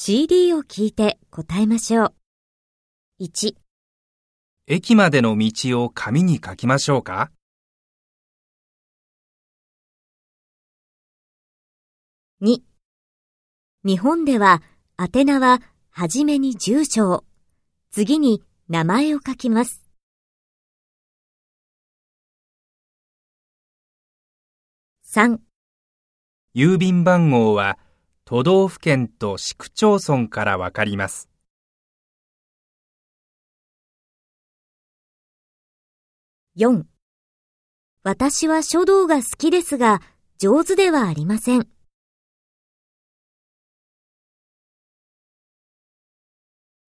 CD を聞いて答えましょう。1、駅までの道を紙に書きましょうか？2日本では宛名ははじめに住所を、次に名前を書きます。3郵便番号は都道府県と市区町村からわかります。4私は書道が好きですが上手ではありません。